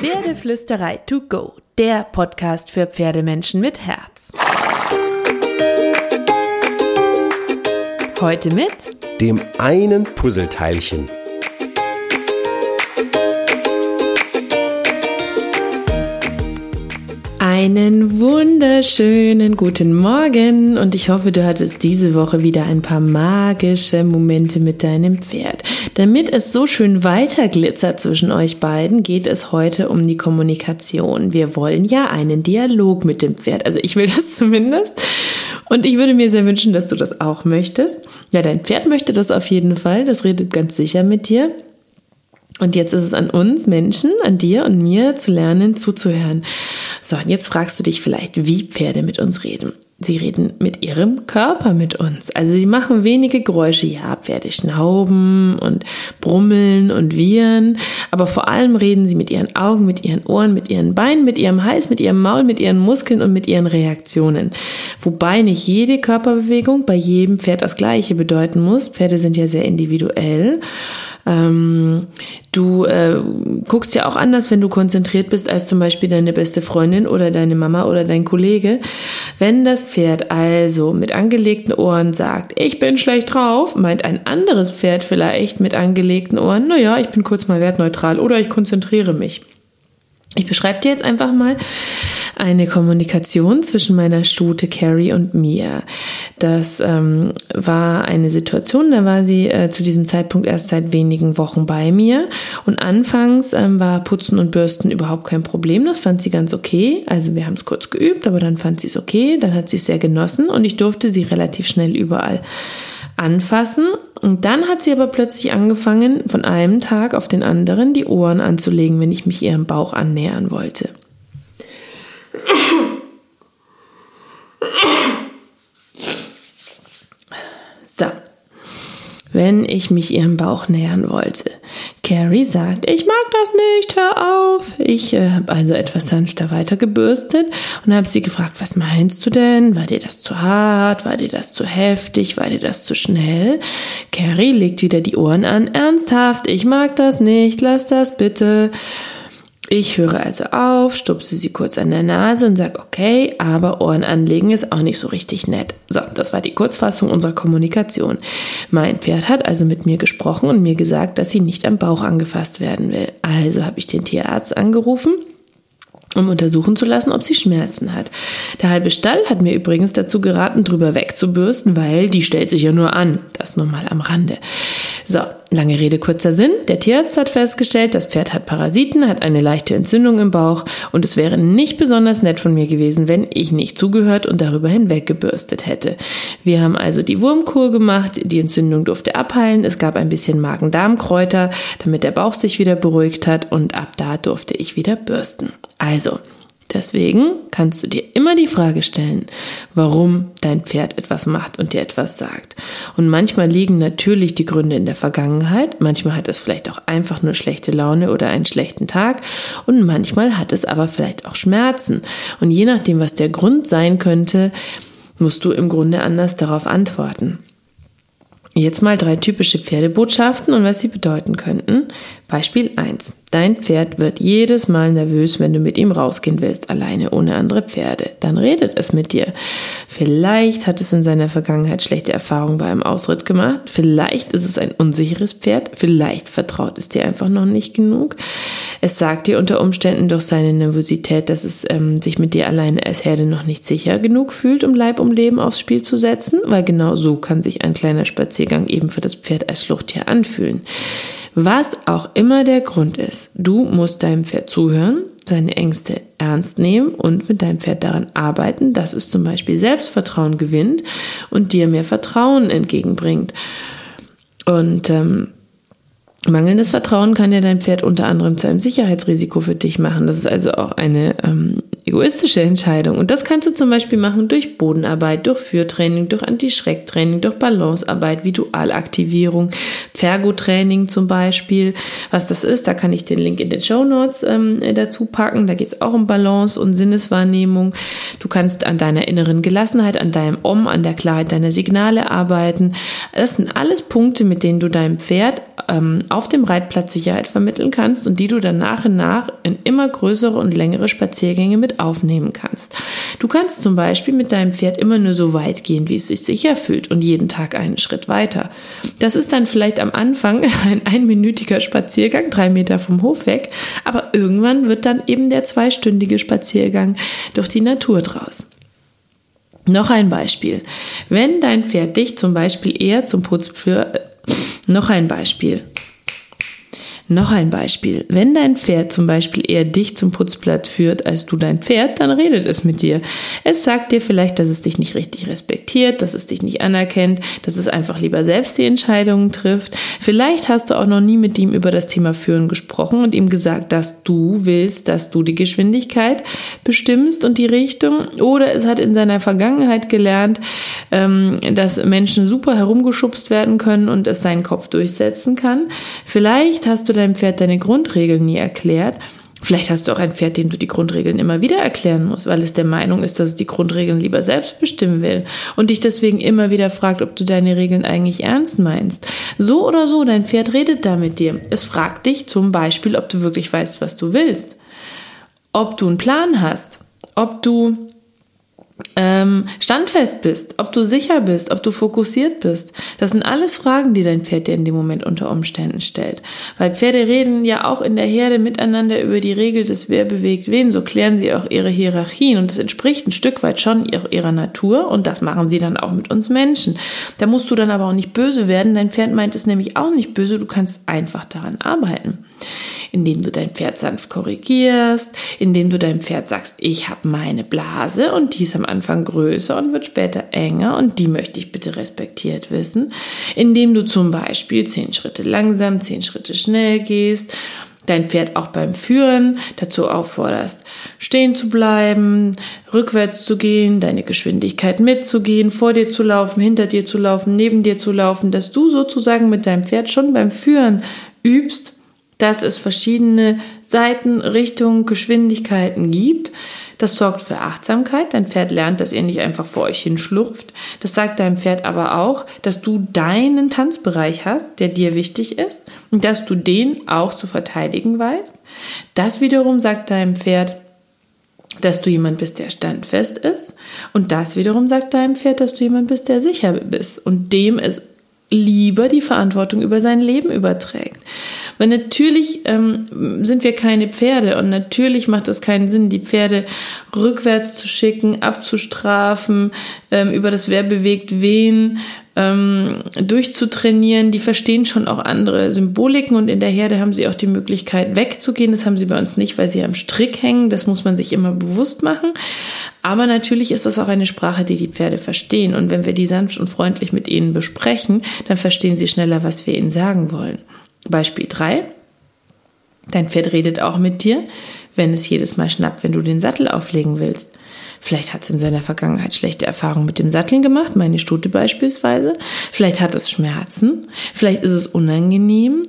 Pferdeflüsterei to go, der Podcast für Pferdemenschen mit Herz. Heute mit dem einen Puzzleteilchen. Einen wunderschönen guten Morgen und ich hoffe, du hattest diese Woche wieder ein paar magische Momente mit deinem Pferd. Damit es so schön weiterglitzert zwischen euch beiden, geht es heute um die Kommunikation. Wir wollen ja einen Dialog mit dem Pferd. Also ich will das zumindest. Und ich würde mir sehr wünschen, dass du das auch möchtest. Ja, dein Pferd möchte das auf jeden Fall. Das redet ganz sicher mit dir. Und jetzt ist es an uns Menschen, an dir und mir zu lernen, zuzuhören. So, und jetzt fragst du dich vielleicht, wie Pferde mit uns reden. Sie reden mit ihrem Körper mit uns. Also sie machen wenige Geräusche. Ja, Pferde schnauben und brummeln und wiehern. Aber vor allem reden sie mit ihren Augen, mit ihren Ohren, mit ihren Beinen, mit ihrem Hals, mit ihrem Maul, mit ihren Muskeln und mit ihren Reaktionen. Wobei nicht jede Körperbewegung bei jedem Pferd das gleiche bedeuten muss. Pferde sind ja sehr individuell. Ähm, du äh, guckst ja auch anders, wenn du konzentriert bist, als zum Beispiel deine beste Freundin oder deine Mama oder dein Kollege. Wenn das Pferd also mit angelegten Ohren sagt, ich bin schlecht drauf, meint ein anderes Pferd vielleicht mit angelegten Ohren, naja, ich bin kurz mal wertneutral oder ich konzentriere mich. Ich beschreibe dir jetzt einfach mal eine Kommunikation zwischen meiner Stute Carrie und mir. Das ähm, war eine Situation, da war sie äh, zu diesem Zeitpunkt erst seit wenigen Wochen bei mir. Und anfangs ähm, war Putzen und Bürsten überhaupt kein Problem. Das fand sie ganz okay. Also wir haben es kurz geübt, aber dann fand sie es okay. Dann hat sie es sehr genossen und ich durfte sie relativ schnell überall anfassen. Und dann hat sie aber plötzlich angefangen, von einem Tag auf den anderen die Ohren anzulegen, wenn ich mich ihrem Bauch annähern wollte. So, wenn ich mich ihrem Bauch nähern wollte. Carrie sagt, ich mag das nicht, hör auf. Ich äh, habe also etwas sanfter weitergebürstet und habe sie gefragt, was meinst du denn? War dir das zu hart? War dir das zu heftig? War dir das zu schnell? Carrie legt wieder die Ohren an. Ernsthaft, ich mag das nicht, lass das bitte. Ich höre also auf, stupse sie kurz an der Nase und sage, okay, aber Ohren anlegen ist auch nicht so richtig nett. So, das war die Kurzfassung unserer Kommunikation. Mein Pferd hat also mit mir gesprochen und mir gesagt, dass sie nicht am Bauch angefasst werden will. Also habe ich den Tierarzt angerufen um untersuchen zu lassen, ob sie Schmerzen hat. Der halbe Stall hat mir übrigens dazu geraten, drüber wegzubürsten, weil die stellt sich ja nur an. Das nur mal am Rande. So, lange Rede, kurzer Sinn. Der Tierarzt hat festgestellt, das Pferd hat Parasiten, hat eine leichte Entzündung im Bauch und es wäre nicht besonders nett von mir gewesen, wenn ich nicht zugehört und darüber hinweg gebürstet hätte. Wir haben also die Wurmkur gemacht, die Entzündung durfte abheilen, es gab ein bisschen Magen-Darm-Kräuter, damit der Bauch sich wieder beruhigt hat und ab da durfte ich wieder bürsten. Also, Deswegen kannst du dir immer die Frage stellen, warum dein Pferd etwas macht und dir etwas sagt. Und manchmal liegen natürlich die Gründe in der Vergangenheit, manchmal hat es vielleicht auch einfach nur schlechte Laune oder einen schlechten Tag und manchmal hat es aber vielleicht auch Schmerzen. Und je nachdem, was der Grund sein könnte, musst du im Grunde anders darauf antworten. Jetzt mal drei typische Pferdebotschaften und was sie bedeuten könnten. Beispiel 1. Dein Pferd wird jedes Mal nervös, wenn du mit ihm rausgehen willst, alleine ohne andere Pferde. Dann redet es mit dir. Vielleicht hat es in seiner Vergangenheit schlechte Erfahrungen bei einem Ausritt gemacht. Vielleicht ist es ein unsicheres Pferd. Vielleicht vertraut es dir einfach noch nicht genug. Es sagt dir unter Umständen durch seine Nervosität, dass es ähm, sich mit dir alleine als Herde noch nicht sicher genug fühlt, um Leib um Leben aufs Spiel zu setzen, weil genau so kann sich ein kleiner Spaziergang eben für das Pferd als Fluchttier anfühlen. Was auch immer der Grund ist, du musst deinem Pferd zuhören, seine Ängste ernst nehmen und mit deinem Pferd daran arbeiten, dass es zum Beispiel Selbstvertrauen gewinnt und dir mehr Vertrauen entgegenbringt. Und ähm, mangelndes Vertrauen kann ja dein Pferd unter anderem zu einem Sicherheitsrisiko für dich machen. Das ist also auch eine ähm, egoistische Entscheidung. Und das kannst du zum Beispiel machen durch Bodenarbeit, durch Führtraining, durch Anti-Schreck-Training, durch Balancearbeit, Visualaktivierung, Fergo-Training zum Beispiel. Was das ist, da kann ich den Link in den Show Notes ähm, dazu packen. Da geht es auch um Balance und Sinneswahrnehmung. Du kannst an deiner inneren Gelassenheit, an deinem Om, an der Klarheit deiner Signale arbeiten. Das sind alles Punkte, mit denen du deinem Pferd ähm, auf dem Reitplatz Sicherheit vermitteln kannst und die du dann nach und nach in immer größere und längere Spaziergänge mit aufnehmen kannst. Du kannst zum Beispiel mit deinem Pferd immer nur so weit gehen, wie es sich sicher fühlt und jeden Tag einen Schritt weiter. Das ist dann vielleicht am Anfang ein einminütiger Spaziergang, drei Meter vom Hof weg, aber irgendwann wird dann eben der zweistündige Spaziergang durch die Natur draus. Noch ein Beispiel. Wenn dein Pferd dich zum Beispiel eher zum Putzpfür, noch ein Beispiel. Noch ein Beispiel. Wenn dein Pferd zum Beispiel eher dich zum Putzblatt führt als du dein Pferd, dann redet es mit dir. Es sagt dir vielleicht, dass es dich nicht richtig respektiert, dass es dich nicht anerkennt, dass es einfach lieber selbst die Entscheidungen trifft. Vielleicht hast du auch noch nie mit ihm über das Thema Führen gesprochen und ihm gesagt, dass du willst, dass du die Geschwindigkeit bestimmst und die Richtung. Oder es hat in seiner Vergangenheit gelernt, ähm, dass Menschen super herumgeschubst werden können und es seinen Kopf durchsetzen kann. Vielleicht hast du deinem Pferd deine Grundregeln nie erklärt. Vielleicht hast du auch ein Pferd, dem du die Grundregeln immer wieder erklären musst, weil es der Meinung ist, dass es die Grundregeln lieber selbst bestimmen will und dich deswegen immer wieder fragt, ob du deine Regeln eigentlich ernst meinst. So oder so, dein Pferd redet da mit dir. Es fragt dich zum Beispiel, ob du wirklich weißt, was du willst, ob du einen Plan hast, ob du ähm, standfest bist, ob du sicher bist, ob du fokussiert bist. Das sind alles Fragen, die dein Pferd dir in dem Moment unter Umständen stellt. Weil Pferde reden ja auch in der Herde miteinander über die Regel des Wer bewegt wen. So klären sie auch ihre Hierarchien und das entspricht ein Stück weit schon ihrer Natur und das machen sie dann auch mit uns Menschen. Da musst du dann aber auch nicht böse werden. Dein Pferd meint es nämlich auch nicht böse. Du kannst einfach daran arbeiten indem du dein Pferd sanft korrigierst, indem du deinem Pferd sagst, ich habe meine Blase und die ist am Anfang größer und wird später enger und die möchte ich bitte respektiert wissen, indem du zum Beispiel zehn Schritte langsam, zehn Schritte schnell gehst, dein Pferd auch beim Führen dazu aufforderst, stehen zu bleiben, rückwärts zu gehen, deine Geschwindigkeit mitzugehen, vor dir zu laufen, hinter dir zu laufen, neben dir zu laufen, dass du sozusagen mit deinem Pferd schon beim Führen übst, dass es verschiedene Seiten, Richtungen, Geschwindigkeiten gibt. Das sorgt für Achtsamkeit. Dein Pferd lernt, dass ihr nicht einfach vor euch hinschlurft. Das sagt deinem Pferd aber auch, dass du deinen Tanzbereich hast, der dir wichtig ist und dass du den auch zu verteidigen weißt. Das wiederum sagt deinem Pferd, dass du jemand bist, der standfest ist. Und das wiederum sagt deinem Pferd, dass du jemand bist, der sicher bist und dem es lieber die Verantwortung über sein Leben überträgt. Weil natürlich ähm, sind wir keine Pferde und natürlich macht es keinen Sinn, die Pferde rückwärts zu schicken, abzustrafen, ähm, über das Wer bewegt wen ähm, durchzutrainieren. Die verstehen schon auch andere Symboliken und in der Herde haben sie auch die Möglichkeit wegzugehen. Das haben sie bei uns nicht, weil sie am Strick hängen. Das muss man sich immer bewusst machen. Aber natürlich ist das auch eine Sprache, die die Pferde verstehen. Und wenn wir die sanft und freundlich mit ihnen besprechen, dann verstehen sie schneller, was wir ihnen sagen wollen. Beispiel 3. Dein Pferd redet auch mit dir, wenn es jedes Mal schnappt, wenn du den Sattel auflegen willst. Vielleicht hat es in seiner Vergangenheit schlechte Erfahrungen mit dem Satteln gemacht, meine Stute beispielsweise. Vielleicht hat es Schmerzen. Vielleicht ist es unangenehm.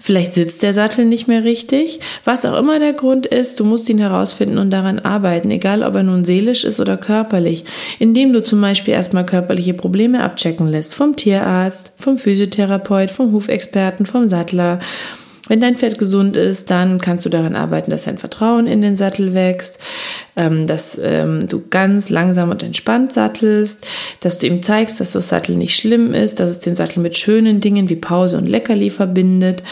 Vielleicht sitzt der Sattel nicht mehr richtig. Was auch immer der Grund ist, du musst ihn herausfinden und daran arbeiten, egal ob er nun seelisch ist oder körperlich. Indem du zum Beispiel erstmal körperliche Probleme abchecken lässt. Vom Tierarzt, vom Physiotherapeut, vom Hufexperten, vom Sattler wenn dein Pferd gesund ist, dann kannst du daran arbeiten, dass dein Vertrauen in den Sattel wächst, ähm, dass ähm, du ganz langsam und entspannt sattelst, dass du ihm zeigst, dass das Sattel nicht schlimm ist, dass es den Sattel mit schönen Dingen wie Pause und Leckerli verbindet.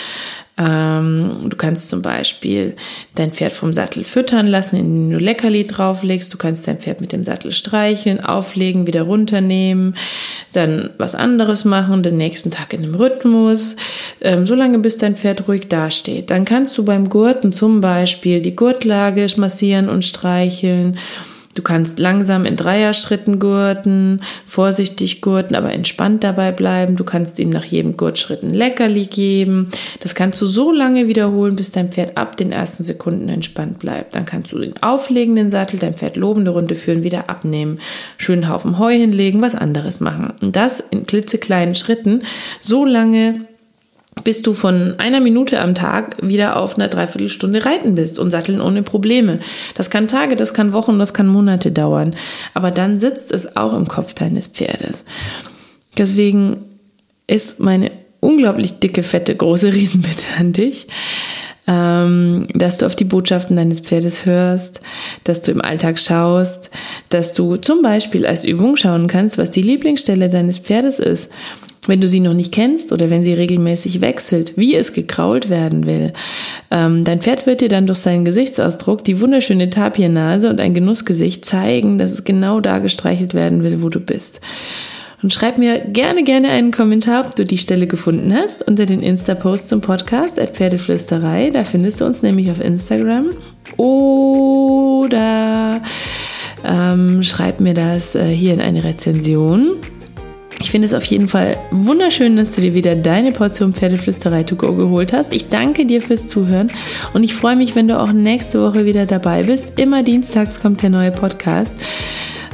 Ähm, du kannst zum Beispiel dein Pferd vom Sattel füttern lassen, indem du Leckerli drauflegst. Du kannst dein Pferd mit dem Sattel streicheln, auflegen, wieder runternehmen, dann was anderes machen, den nächsten Tag in einem Rhythmus, ähm, solange bis dein Pferd ruhig dasteht. Dann kannst du beim Gurten zum Beispiel die Gurtlage massieren und streicheln Du kannst langsam in Dreierschritten gurten, vorsichtig gurten, aber entspannt dabei bleiben. Du kannst ihm nach jedem Gurtschritt ein Leckerli geben. Das kannst du so lange wiederholen, bis dein Pferd ab den ersten Sekunden entspannt bleibt. Dann kannst du den auflegenden Sattel, dein Pferd lobende Runde führen, wieder abnehmen, schönen Haufen Heu hinlegen, was anderes machen. Und das in klitzekleinen Schritten, so lange, bis du von einer Minute am Tag wieder auf einer Dreiviertelstunde reiten bist und satteln ohne Probleme. Das kann Tage, das kann Wochen, das kann Monate dauern. Aber dann sitzt es auch im Kopf deines Pferdes. Deswegen ist meine unglaublich dicke, fette, große Riesenbitte an dich ähm, dass du auf die Botschaften deines Pferdes hörst, dass du im Alltag schaust, dass du zum Beispiel als Übung schauen kannst, was die Lieblingsstelle deines Pferdes ist. Wenn du sie noch nicht kennst oder wenn sie regelmäßig wechselt, wie es gekrault werden will. Ähm, dein Pferd wird dir dann durch seinen Gesichtsausdruck die wunderschöne Tapiernase und ein Genussgesicht zeigen, dass es genau da gestreichelt werden will, wo du bist. Und schreib mir gerne, gerne einen Kommentar, ob du die Stelle gefunden hast, unter den Insta-Post zum Podcast at Pferdeflüsterei. Da findest du uns nämlich auf Instagram. Oder ähm, schreib mir das äh, hier in eine Rezension. Ich finde es auf jeden Fall wunderschön, dass du dir wieder deine Portion Pferdeflüsterei to go geholt hast. Ich danke dir fürs Zuhören und ich freue mich, wenn du auch nächste Woche wieder dabei bist. Immer dienstags kommt der neue Podcast.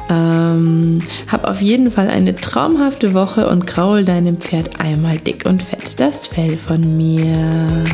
Ähm, hab auf jeden Fall eine traumhafte Woche und graul deinem Pferd einmal dick und fett das Fell von mir.